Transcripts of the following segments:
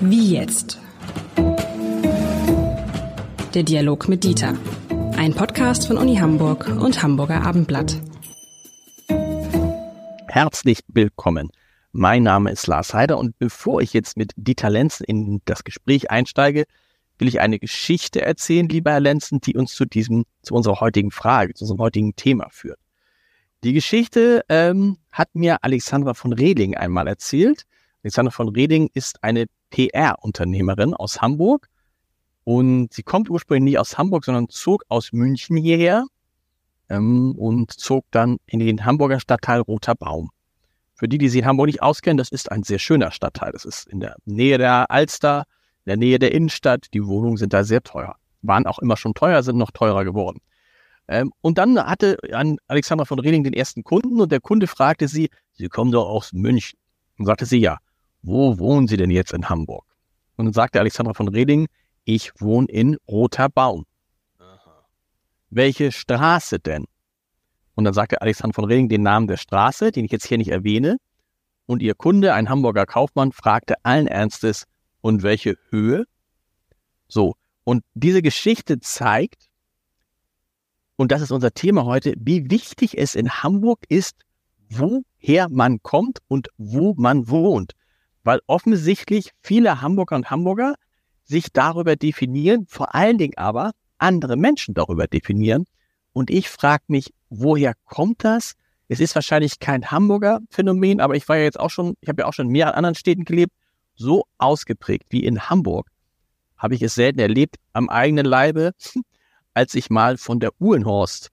Wie jetzt? Der Dialog mit Dieter. Ein Podcast von Uni Hamburg und Hamburger Abendblatt. Herzlich willkommen. Mein Name ist Lars Heider und bevor ich jetzt mit Dieter Lenzen in das Gespräch einsteige, will ich eine Geschichte erzählen, lieber Herr Lenzen, die uns zu diesem, zu unserer heutigen Frage, zu unserem heutigen Thema führt. Die Geschichte ähm, hat mir Alexandra von Reding einmal erzählt. Alexandra von Reding ist eine PR-Unternehmerin aus Hamburg und sie kommt ursprünglich nicht aus Hamburg, sondern zog aus München hierher ähm, und zog dann in den Hamburger Stadtteil Roter Baum. Für die, die sich in Hamburg nicht auskennen, das ist ein sehr schöner Stadtteil. Das ist in der Nähe der Alster, in der Nähe der Innenstadt. Die Wohnungen sind da sehr teuer. Waren auch immer schon teuer, sind noch teurer geworden. Ähm, und dann hatte Alexandra von Reding den ersten Kunden und der Kunde fragte sie, Sie kommen doch aus München. Und sagte sie, ja, wo wohnen Sie denn jetzt in Hamburg? Und dann sagte Alexandra von Reding, ich wohne in Roter Baum. Aha. Welche Straße denn? Und dann sagte Alexander von Reding den Namen der Straße, den ich jetzt hier nicht erwähne. Und ihr Kunde, ein Hamburger Kaufmann, fragte allen Ernstes, und welche Höhe? So. Und diese Geschichte zeigt, und das ist unser Thema heute, wie wichtig es in Hamburg ist, woher man kommt und wo man wohnt. Weil offensichtlich viele Hamburger und Hamburger sich darüber definieren, vor allen Dingen aber andere Menschen darüber definieren. Und ich frage mich, woher kommt das? Es ist wahrscheinlich kein Hamburger Phänomen, aber ich war ja jetzt auch schon, ich habe ja auch schon in mehreren anderen Städten gelebt, so ausgeprägt wie in Hamburg habe ich es selten erlebt am eigenen Leibe, als ich mal von der Uhlenhorst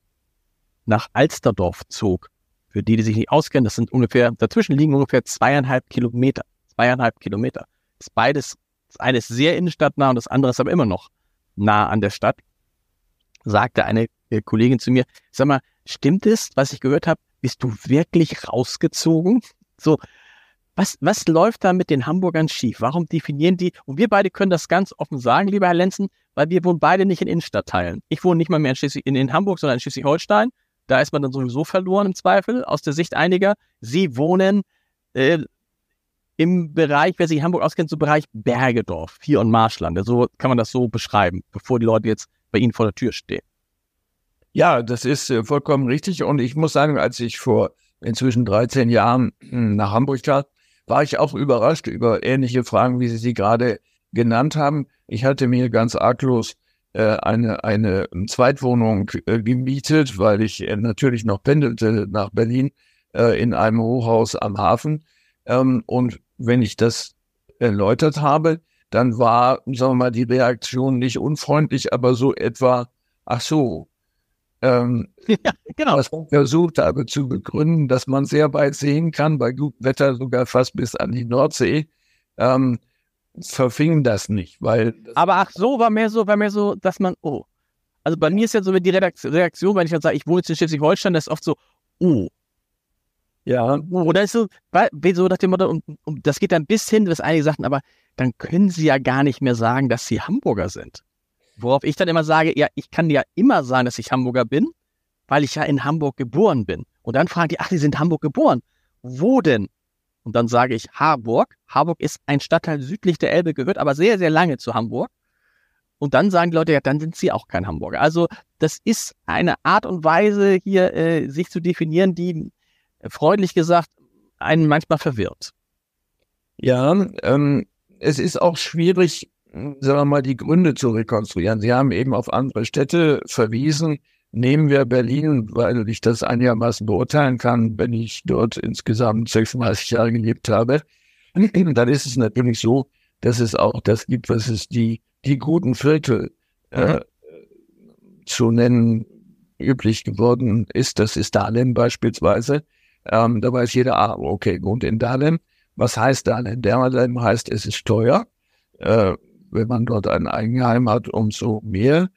nach Alsterdorf zog. Für die, die sich nicht auskennen, das sind ungefähr, dazwischen liegen ungefähr zweieinhalb Kilometer. Zweieinhalb Kilometer. Das ist beides das eine ist sehr innenstadtnah und das andere ist aber immer noch nah an der Stadt. Sagte eine äh, Kollegin zu mir, sag mal, stimmt es, was ich gehört habe? Bist du wirklich rausgezogen? So, was, was läuft da mit den Hamburgern schief? Warum definieren die? Und wir beide können das ganz offen sagen, lieber Herr Lenzen, weil wir wohnen beide nicht in Innenstadtteilen. Ich wohne nicht mal mehr in, Schleswig, in, in Hamburg, sondern in Schleswig-Holstein. Da ist man dann sowieso verloren im Zweifel, aus der Sicht einiger. Sie wohnen äh, im Bereich, wer sich in Hamburg auskennt, so Bereich Bergedorf, hier und Marschland. So kann man das so beschreiben, bevor die Leute jetzt bei Ihnen vor der Tür stehen. Ja, das ist äh, vollkommen richtig. Und ich muss sagen, als ich vor inzwischen 13 Jahren hm, nach Hamburg kam, war ich auch überrascht über ähnliche Fragen, wie Sie sie gerade genannt haben. Ich hatte mir ganz arglos äh, eine, eine Zweitwohnung äh, gemietet, weil ich äh, natürlich noch pendelte nach Berlin äh, in einem Hochhaus am Hafen. Ähm, und wenn ich das erläutert habe, dann war, sagen wir mal, die Reaktion nicht unfreundlich, aber so etwa, ach so, ähm, ja, genau. Was ich versucht habe zu begründen, dass man sehr weit sehen kann, bei gutem Wetter sogar fast bis an die Nordsee, ähm, verfing das nicht, weil. Das aber ach so, war mehr so, war mehr so, dass man, oh. Also bei mir ist ja so die Reaktion, wenn ich dann sage, ich wohne jetzt in Schleswig-Holstein, das ist oft so, oh, ja. Oder ist so, so nach dem Motto, und, und das geht dann bis hin, dass einige sagten, aber dann können sie ja gar nicht mehr sagen, dass sie Hamburger sind. Worauf ich dann immer sage, ja, ich kann ja immer sagen, dass ich Hamburger bin, weil ich ja in Hamburg geboren bin. Und dann fragen die, ach, die sind in Hamburg geboren. Wo denn? Und dann sage ich Harburg. Harburg ist ein Stadtteil südlich der Elbe, gehört aber sehr, sehr lange zu Hamburg. Und dann sagen die Leute, ja, dann sind sie auch kein Hamburger. Also das ist eine Art und Weise, hier äh, sich zu definieren, die freundlich gesagt, einen manchmal verwirrt. Ja, ähm, es ist auch schwierig, sagen wir mal, die Gründe zu rekonstruieren. Sie haben eben auf andere Städte verwiesen. Nehmen wir Berlin, weil ich das einigermaßen beurteilen kann, wenn ich dort insgesamt 36 Jahre gelebt habe. Dann ist es natürlich so, dass es auch das gibt, was es die, die guten Viertel äh, mhm. zu nennen üblich geworden ist. Das ist Dahlem beispielsweise. Ähm, da weiß jeder, ah, okay, wohnt in Dahlem. Was heißt Dahlem? Dahlem heißt, es ist teuer. Äh, wenn man dort ein Eigenheim hat, umso mehr.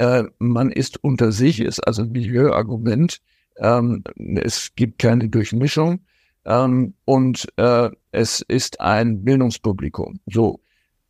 Äh, man ist unter sich, ist also ein Milieuargument. Ähm, es gibt keine Durchmischung. Ähm, und äh, es ist ein Bildungspublikum. So,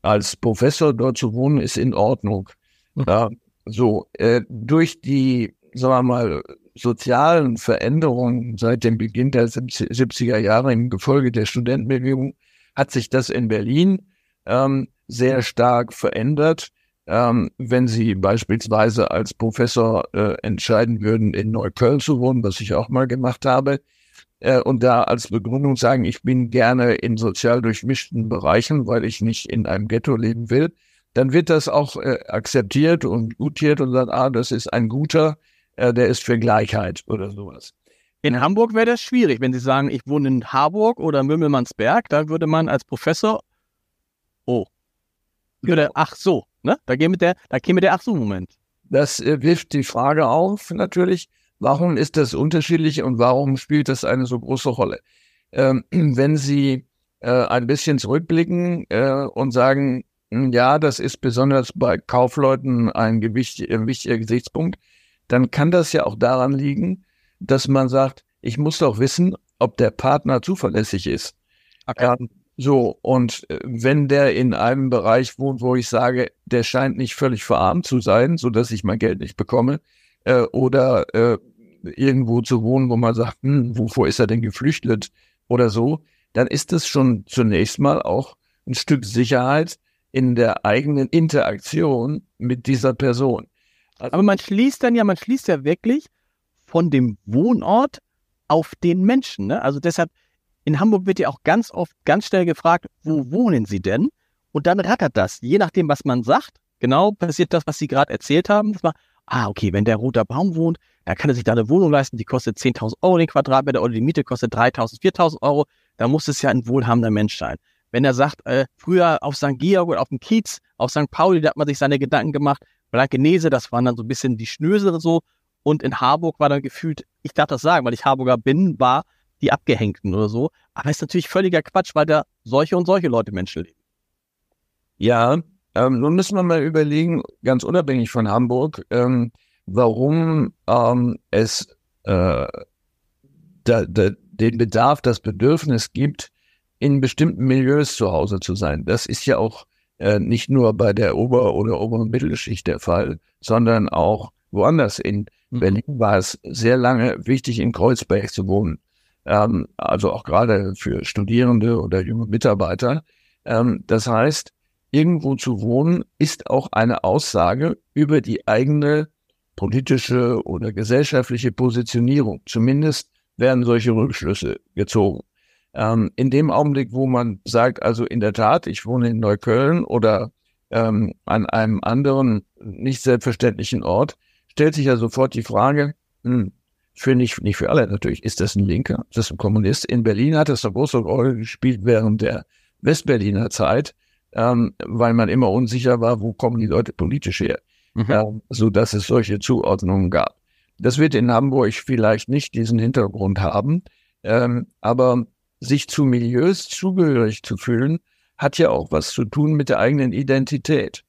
als Professor dort zu wohnen, ist in Ordnung. Mhm. so, äh, durch die, sagen wir mal, sozialen Veränderungen seit dem Beginn der 70er Jahre im Gefolge der Studentenbewegung hat sich das in Berlin ähm, sehr stark verändert. Ähm, wenn Sie beispielsweise als Professor äh, entscheiden würden, in Neukölln zu wohnen, was ich auch mal gemacht habe, äh, und da als Begründung sagen, ich bin gerne in sozial durchmischten Bereichen, weil ich nicht in einem Ghetto leben will, dann wird das auch äh, akzeptiert und gutiert und sagt, ah, das ist ein guter, äh, der ist für Gleichheit oder sowas. In Hamburg wäre das schwierig, wenn Sie sagen, ich wohne in Harburg oder Mümmelmannsberg, da würde man als Professor, oh, würde, ach so, ne? Da käme der, da käme der ach so Moment. Das äh, wirft die Frage auf, natürlich, warum ist das unterschiedlich und warum spielt das eine so große Rolle? Ähm, wenn Sie äh, ein bisschen zurückblicken äh, und sagen, hm, ja, das ist besonders bei Kaufleuten ein, Gewicht, ein wichtiger Gesichtspunkt, dann kann das ja auch daran liegen, dass man sagt, ich muss doch wissen, ob der Partner zuverlässig ist. Okay. So, und äh, wenn der in einem Bereich wohnt, wo ich sage, der scheint nicht völlig verarmt zu sein, so dass ich mein Geld nicht bekomme, äh, oder äh, irgendwo zu wohnen, wo man sagt, hm, wovor ist er denn geflüchtet oder so, dann ist das schon zunächst mal auch ein Stück Sicherheit in der eigenen Interaktion mit dieser Person. Also Aber man schließt dann ja, man schließt ja wirklich von dem Wohnort auf den Menschen. Ne? Also deshalb, in Hamburg wird ja auch ganz oft ganz schnell gefragt, wo wohnen Sie denn? Und dann rattert das. Je nachdem, was man sagt, genau passiert das, was Sie gerade erzählt haben. Dass man, ah, okay, wenn der roter Baum wohnt, dann kann er sich da eine Wohnung leisten, die kostet 10.000 Euro den Quadratmeter oder die Miete kostet 3.000, 4.000 Euro. Da muss es ja ein wohlhabender Mensch sein. Wenn er sagt, äh, früher auf St. Georg oder auf dem Kiez, auf St. Pauli, da hat man sich seine Gedanken gemacht. Blankenese, das waren dann so ein bisschen die Schnösere so. Und in Harburg war dann gefühlt, ich darf das sagen, weil ich Harburger bin, war die Abgehängten oder so. Aber ist natürlich völliger Quatsch, weil da solche und solche Leute Menschen leben. Ja, ähm, nun müssen wir mal überlegen, ganz unabhängig von Hamburg, ähm, warum ähm, es äh, da, da, den Bedarf, das Bedürfnis gibt, in bestimmten Milieus zu Hause zu sein. Das ist ja auch äh, nicht nur bei der Ober- oder oberen Mittelschicht der Fall, sondern auch woanders. In mhm. Berlin war es sehr lange wichtig, in Kreuzberg zu wohnen. Ähm, also auch gerade für Studierende oder junge Mitarbeiter. Ähm, das heißt, irgendwo zu wohnen ist auch eine Aussage über die eigene politische oder gesellschaftliche Positionierung. Zumindest werden solche Rückschlüsse gezogen. Ähm, in dem Augenblick, wo man sagt, also in der Tat, ich wohne in Neukölln oder ähm, an einem anderen nicht selbstverständlichen Ort, stellt sich ja sofort die Frage, hm, für nicht, nicht für alle natürlich, ist das ein Linker, ist das ein Kommunist? In Berlin hat das eine große Rolle gespielt während der Westberliner Zeit, ähm, weil man immer unsicher war, wo kommen die Leute politisch her, mhm. ähm, so dass es solche Zuordnungen gab. Das wird in Hamburg vielleicht nicht diesen Hintergrund haben, ähm, aber sich zu Milieus zugehörig zu fühlen, hat ja auch was zu tun mit der eigenen Identität.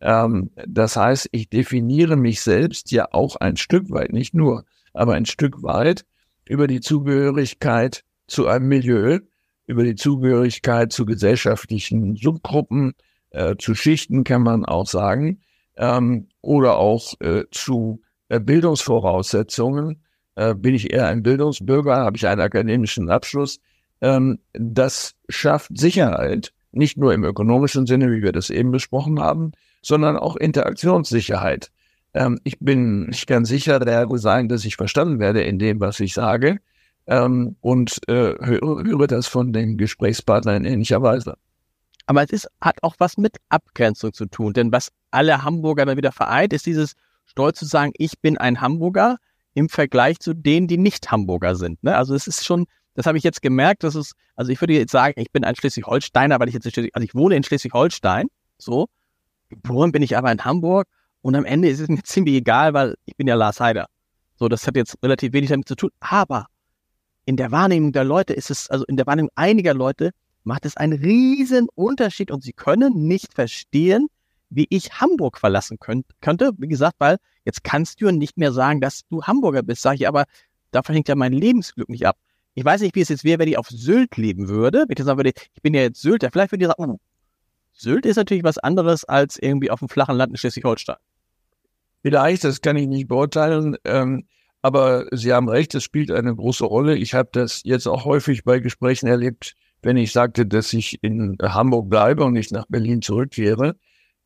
Ähm, das heißt, ich definiere mich selbst ja auch ein Stück weit, nicht nur, aber ein Stück weit über die Zugehörigkeit zu einem Milieu, über die Zugehörigkeit zu gesellschaftlichen Subgruppen, äh, zu Schichten kann man auch sagen, ähm, oder auch äh, zu äh, Bildungsvoraussetzungen. Äh, bin ich eher ein Bildungsbürger, habe ich einen akademischen Abschluss, ähm, das schafft Sicherheit, nicht nur im ökonomischen Sinne, wie wir das eben besprochen haben, sondern auch Interaktionssicherheit. Ähm, ich bin nicht ganz sicher, der sein, dass ich verstanden werde in dem, was ich sage ähm, und äh, höre, höre das von den Gesprächspartnern in ähnlicher Weise. Aber es ist, hat auch was mit Abgrenzung zu tun, denn was alle Hamburger dann wieder vereint, ist dieses Stolz zu sagen, ich bin ein Hamburger im Vergleich zu denen, die nicht Hamburger sind. Ne? Also es ist schon, das habe ich jetzt gemerkt, dass es, also ich würde jetzt sagen, ich bin ein Schleswig-Holsteiner, weil ich jetzt in Schleswig, also ich wohne in Schleswig-Holstein, so. Geboren bin ich aber in Hamburg und am Ende ist es mir ziemlich egal, weil ich bin ja Lars Heider. So, das hat jetzt relativ wenig damit zu tun. Aber in der Wahrnehmung der Leute ist es, also in der Wahrnehmung einiger Leute macht es einen riesen Unterschied und sie können nicht verstehen, wie ich Hamburg verlassen könnt, könnte. Wie gesagt, weil jetzt kannst du nicht mehr sagen, dass du Hamburger bist, sage ich, aber davon hängt ja mein Lebensglück nicht ab. Ich weiß nicht, wie es jetzt wäre, wenn ich auf Sylt leben würde. Wenn ich sagen würde, ich bin ja jetzt Sylter. Vielleicht würde ich sagen, oh, Sylt ist natürlich was anderes als irgendwie auf dem flachen Land in Schleswig-Holstein. Vielleicht, das kann ich nicht beurteilen. Ähm, Aber Sie haben recht, es spielt eine große Rolle. Ich habe das jetzt auch häufig bei Gesprächen erlebt, wenn ich sagte, dass ich in Hamburg bleibe und nicht nach Berlin zurückkehre,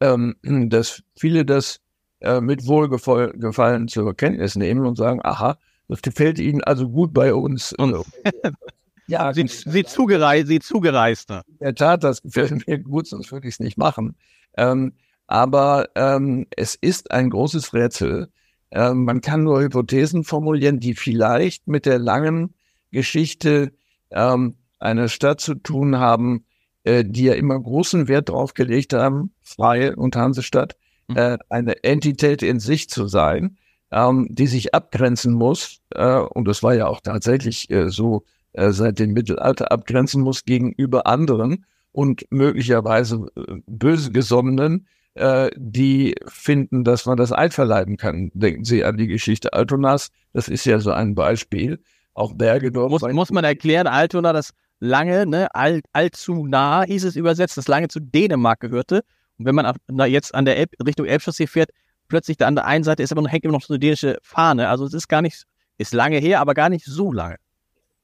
ähm, dass viele das äh, mit Wohlgefallen zur Kenntnis nehmen und sagen, aha, das gefällt Ihnen also gut bei uns. Und ja, Sie, Sie, zugerei Sie Zugereiste. In der Tat, das gefällt mir gut, sonst würde ich es nicht machen. Ähm, aber ähm, es ist ein großes Rätsel. Ähm, man kann nur Hypothesen formulieren, die vielleicht mit der langen Geschichte ähm, einer Stadt zu tun haben, äh, die ja immer großen Wert darauf gelegt haben, Freie und Hansestadt, mhm. äh, eine Entität in sich zu sein, ähm, die sich abgrenzen muss. Äh, und das war ja auch tatsächlich äh, so äh, seit dem Mittelalter abgrenzen muss gegenüber anderen und möglicherweise äh, böse gesonnenen, äh, die finden, dass man das einverleiben kann. Denken Sie an die Geschichte Altonas, das ist ja so ein Beispiel. Auch Bergedorf. Muss, muss man erklären, Altona, das lange, ne, all, allzu nah hieß es übersetzt, das lange zu Dänemark gehörte. Und wenn man auf, na, jetzt an der Elb, Richtung Elbchaussee fährt, plötzlich da an der einen Seite ist aber noch, hängt immer noch so eine dänische Fahne. Also es ist gar nicht, ist lange her, aber gar nicht so lange.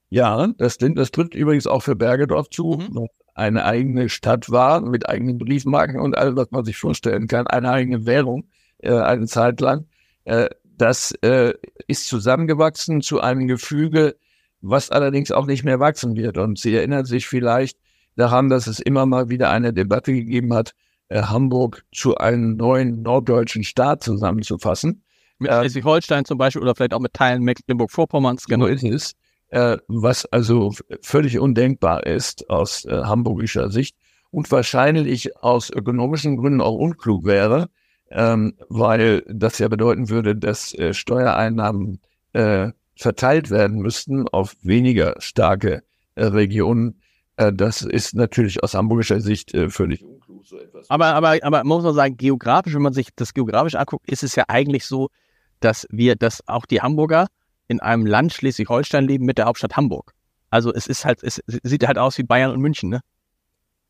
Ja, das, das trifft übrigens auch für Bergedorf zu. Mhm. Eine eigene Stadt war mit eigenen Briefmarken und alles, was man sich vorstellen kann, eine eigene Währung äh, eine Zeit lang. Äh, das äh, ist zusammengewachsen zu einem Gefüge, was allerdings auch nicht mehr wachsen wird. Und Sie erinnern sich vielleicht daran, dass es immer mal wieder eine Debatte gegeben hat, äh, Hamburg zu einem neuen norddeutschen Staat zusammenzufassen. Mit äh, Schleswig-Holstein zum Beispiel oder vielleicht auch mit Teilen Mecklenburg-Vorpommerns. Genau ist es. Äh, was also völlig undenkbar ist aus äh, hamburgischer Sicht und wahrscheinlich aus ökonomischen Gründen auch unklug wäre, ähm, weil das ja bedeuten würde, dass äh, Steuereinnahmen äh, verteilt werden müssten auf weniger starke äh, Regionen. Äh, das ist natürlich aus hamburgischer Sicht äh, völlig unklug. So etwas. Aber, aber, aber muss man sagen, geografisch, wenn man sich das geografisch anguckt, ist es ja eigentlich so, dass wir, dass auch die Hamburger in einem Land Schleswig-Holstein leben mit der Hauptstadt Hamburg. Also es ist halt, es sieht halt aus wie Bayern und München, ne?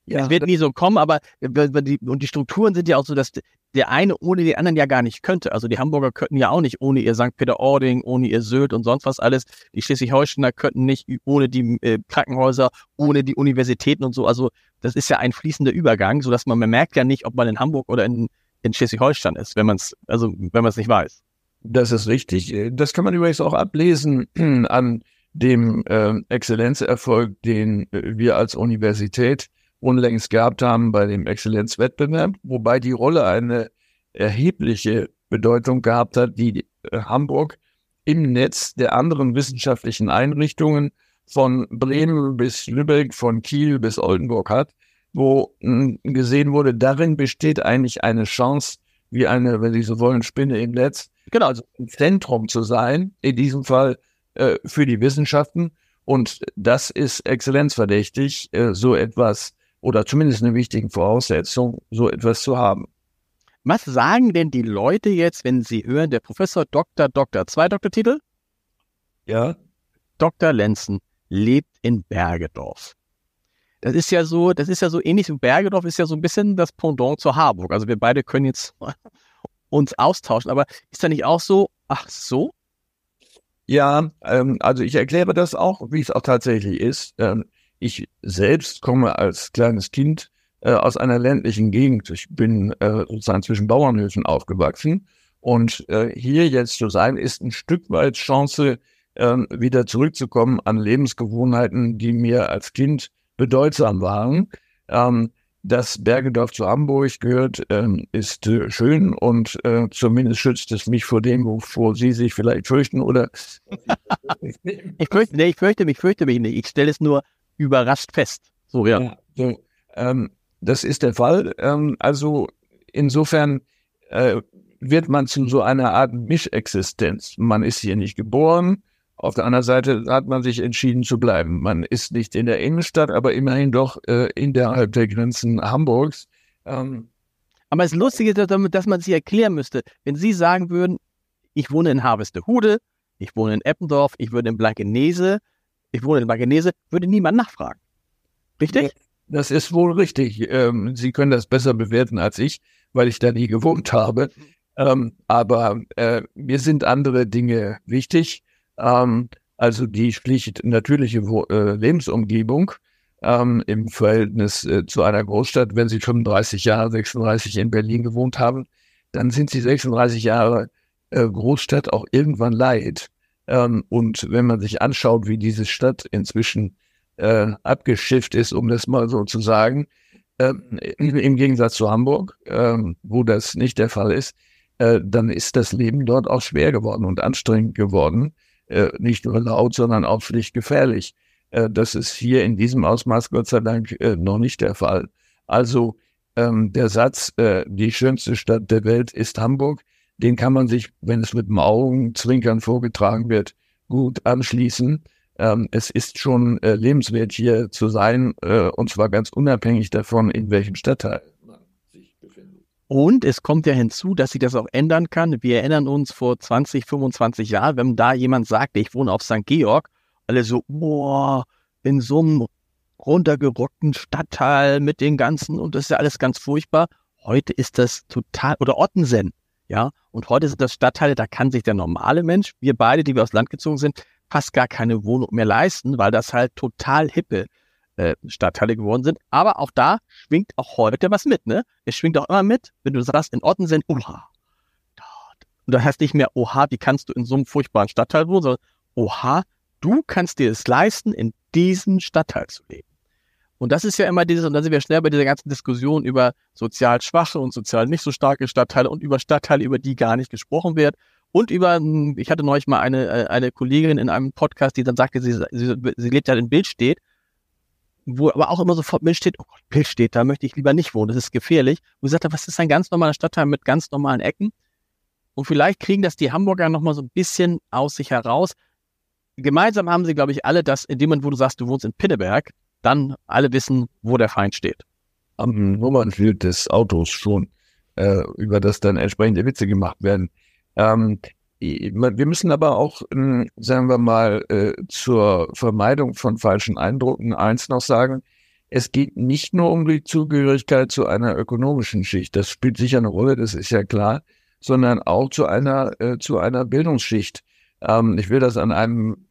Ja, es wird nie so kommen, aber die, und die Strukturen sind ja auch so, dass der eine ohne den anderen ja gar nicht könnte. Also die Hamburger könnten ja auch nicht ohne ihr St. Peter-Ording, ohne ihr Sylt und sonst was alles. Die Schleswig-Holsteiner könnten nicht ohne die äh, Krankenhäuser, ohne die Universitäten und so. Also das ist ja ein fließender Übergang, so dass man, man merkt ja nicht, ob man in Hamburg oder in, in Schleswig-Holstein ist, wenn man es, also wenn man es nicht weiß. Das ist richtig. Das kann man übrigens auch ablesen an dem äh, Exzellenzerfolg, den äh, wir als Universität unlängst gehabt haben bei dem Exzellenzwettbewerb, wobei die Rolle eine erhebliche Bedeutung gehabt hat, die äh, Hamburg im Netz der anderen wissenschaftlichen Einrichtungen von Bremen bis Lübeck, von Kiel bis Oldenburg hat, wo hm, gesehen wurde, darin besteht eigentlich eine Chance, wie eine, wenn Sie so wollen, Spinne im Netz, genau, also ein Zentrum zu sein, in diesem Fall äh, für die Wissenschaften. Und das ist exzellenzverdächtig, äh, so etwas oder zumindest eine wichtige Voraussetzung, so etwas zu haben. Was sagen denn die Leute jetzt, wenn sie hören, der Professor Dr. Dr. zwei Doktortitel? Ja. Dr. Lenzen lebt in Bergedorf. Das ist ja so, das ist ja so ähnlich wie Bergedorf ist ja so ein bisschen das Pendant zur Harburg. Also wir beide können jetzt uns austauschen, aber ist da nicht auch so, ach so? Ja, ähm, also ich erkläre das auch, wie es auch tatsächlich ist. Ähm, ich selbst komme als kleines Kind äh, aus einer ländlichen Gegend. Ich bin äh, sozusagen zwischen Bauernhöfen aufgewachsen. Und äh, hier jetzt zu sein, ist ein Stück weit Chance, äh, wieder zurückzukommen an Lebensgewohnheiten, die mir als Kind bedeutsam waren. Ähm, das Bergedorf zu Hamburg gehört, ähm, ist äh, schön und äh, zumindest schützt es mich vor dem, wovor Sie sich vielleicht fürchten oder. ich, fürchte, nee, ich fürchte mich, fürchte mich nicht. Ich stelle es nur überrascht fest. So, ja. ja so, ähm, das ist der Fall. Ähm, also insofern äh, wird man zu so einer Art Mischexistenz. Man ist hier nicht geboren. Auf der anderen Seite hat man sich entschieden zu bleiben. Man ist nicht in der Innenstadt, aber immerhin doch äh, innerhalb der Grenzen Hamburgs. Ähm, aber das Lustige ist, dass man sich erklären müsste, wenn Sie sagen würden, ich wohne in Harvestehude, ich wohne in Eppendorf, ich wohne in Blankenese, ich wohne in Blankenese, würde niemand nachfragen. Richtig? Das ist wohl richtig. Ähm, Sie können das besser bewerten als ich, weil ich da nie gewohnt habe. Ähm, aber äh, mir sind andere Dinge wichtig. Ähm, also die schlicht natürliche äh, Lebensumgebung ähm, im Verhältnis äh, zu einer Großstadt. Wenn Sie 35 Jahre, 36 in Berlin gewohnt haben, dann sind Sie 36 Jahre äh, Großstadt auch irgendwann leid. Ähm, und wenn man sich anschaut, wie diese Stadt inzwischen äh, abgeschifft ist, um das mal so zu sagen, äh, im Gegensatz zu Hamburg, äh, wo das nicht der Fall ist, äh, dann ist das Leben dort auch schwer geworden und anstrengend geworden. Äh, nicht nur laut, sondern auch schlicht gefährlich. Äh, das ist hier in diesem Ausmaß Gott sei Dank äh, noch nicht der Fall. Also ähm, der Satz, die schönste Stadt der Welt ist Hamburg, den kann man sich, wenn es mit dem Augenzwinkern vorgetragen wird, gut anschließen. Ähm, es ist schon lebenswert hier zu sein, und zwar ganz unabhängig davon, in welchem Stadtteil. Und es kommt ja hinzu, dass sich das auch ändern kann. Wir erinnern uns vor 20, 25 Jahren, wenn da jemand sagte, ich wohne auf St. Georg, alle so, boah, in so einem runtergerockten Stadtteil mit den ganzen, und das ist ja alles ganz furchtbar. Heute ist das total, oder Ottensen, ja, und heute sind das Stadtteile, da kann sich der normale Mensch, wir beide, die wir aus Land gezogen sind, fast gar keine Wohnung mehr leisten, weil das halt total hippe äh, Stadtteile geworden sind. Aber auch da schwingt auch heute was mit, ne? Es schwingt auch immer mit, wenn du sagst, in Ottensen, oha, und da heißt nicht mehr, oha, wie kannst du in so einem furchtbaren Stadtteil wohnen, sondern oha, du kannst dir es leisten, in diesem Stadtteil zu leben. Und das ist ja immer dieses, und da sind wir schnell bei dieser ganzen Diskussion über sozial schwache und sozial nicht so starke Stadtteile und über Stadtteile, über die gar nicht gesprochen wird. Und über, hm, ich hatte neulich mal eine, äh, eine Kollegin in einem Podcast, die dann sagte, sie, sie, sie lebt ja in Bildstedt, wo aber auch immer sofort Bild steht, oh Gott, Bildstedt, da möchte ich lieber nicht wohnen, das ist gefährlich. Und sie sagte, was ist ein ganz normaler Stadtteil mit ganz normalen Ecken? Und vielleicht kriegen das die Hamburger nochmal so ein bisschen aus sich heraus, gemeinsam haben sie, glaube ich, alle das, in dem Moment, wo du sagst, du wohnst in Pinneberg, dann alle wissen, wo der Feind steht. Am Nummernschild des Autos schon, äh, über das dann entsprechende Witze gemacht werden. Ähm, wir müssen aber auch, ähm, sagen wir mal, äh, zur Vermeidung von falschen Eindrücken eins noch sagen. Es geht nicht nur um die Zugehörigkeit zu einer ökonomischen Schicht. Das spielt sicher eine Rolle, das ist ja klar, sondern auch zu einer, äh, zu einer Bildungsschicht. Ähm, ich will das an einem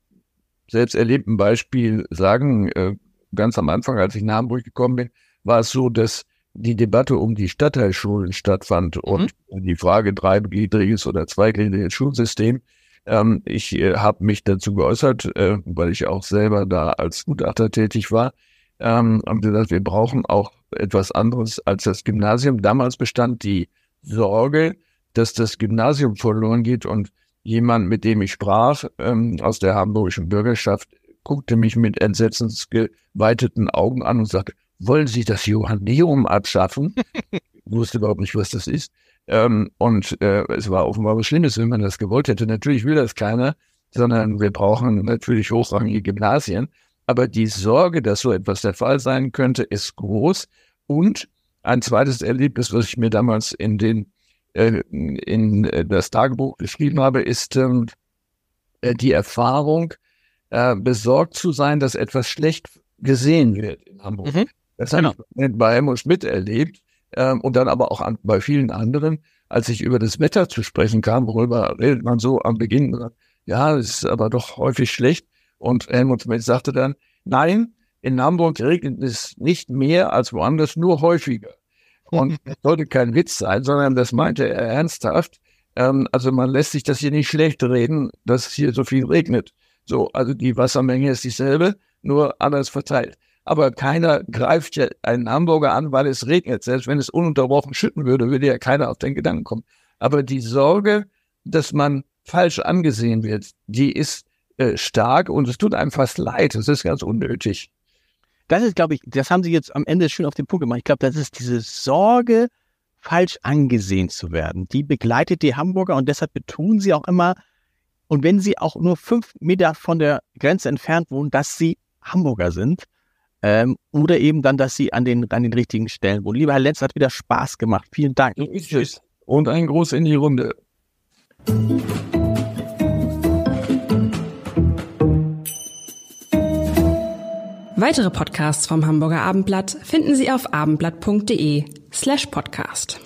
selbst erlebten Beispiel sagen, äh, ganz am Anfang, als ich nach Hamburg gekommen bin, war es so, dass die Debatte um die Stadtteilschulen stattfand mhm. und die Frage dreigliedriges oder zweigliedriges Schulsystem. Ähm, ich äh, habe mich dazu geäußert, äh, weil ich auch selber da als Gutachter tätig war, ähm, haben gesagt, wir brauchen auch etwas anderes als das Gymnasium. Damals bestand die Sorge, dass das Gymnasium verloren geht und jemand, mit dem ich sprach, ähm, aus der hamburgischen Bürgerschaft, guckte mich mit entsetzensgeweiteten Augen an und sagte, wollen Sie das Johanneum abschaffen? ich wusste überhaupt nicht, was das ist. Ähm, und äh, es war offenbar was Schlimmes, wenn man das gewollt hätte. Natürlich will das keiner, sondern wir brauchen natürlich hochrangige Gymnasien. Aber die Sorge, dass so etwas der Fall sein könnte, ist groß. Und ein zweites Erlebnis, was ich mir damals in den äh, in äh, das Tagebuch geschrieben habe, ist ähm, äh, die Erfahrung, äh, besorgt zu sein, dass etwas schlecht gesehen wird in Hamburg. Mhm. Das genau. habe ich bei Helmut Schmidt erlebt ähm, und dann aber auch an, bei vielen anderen, als ich über das Wetter zu sprechen kam, worüber redet man so am Beginn, ja, es ist aber doch häufig schlecht. Und Helmut Schmidt sagte dann, nein, in Hamburg regnet es nicht mehr als woanders, nur häufiger. Und das sollte kein Witz sein, sondern das meinte er ernsthaft. Ähm, also man lässt sich das hier nicht schlecht reden, dass es hier so viel regnet. So, also die Wassermenge ist dieselbe, nur anders verteilt. Aber keiner greift ja einen Hamburger an, weil es regnet. Selbst wenn es ununterbrochen schütten würde, würde ja keiner auf den Gedanken kommen. Aber die Sorge, dass man falsch angesehen wird, die ist äh, stark und es tut einem fast leid. Es ist ganz unnötig das ist, glaube ich, das haben Sie jetzt am Ende schön auf den Punkt gemacht. Ich glaube, das ist diese Sorge, falsch angesehen zu werden. Die begleitet die Hamburger und deshalb betonen sie auch immer, und wenn sie auch nur fünf Meter von der Grenze entfernt wohnen, dass sie Hamburger sind. Ähm, oder eben dann, dass sie an den, an den richtigen Stellen wohnen. Lieber Herr Lenz, hat wieder Spaß gemacht. Vielen Dank. Tschüss. Und ein Gruß in die Runde. Weitere Podcasts vom Hamburger Abendblatt finden Sie auf abendblatt.de slash podcast.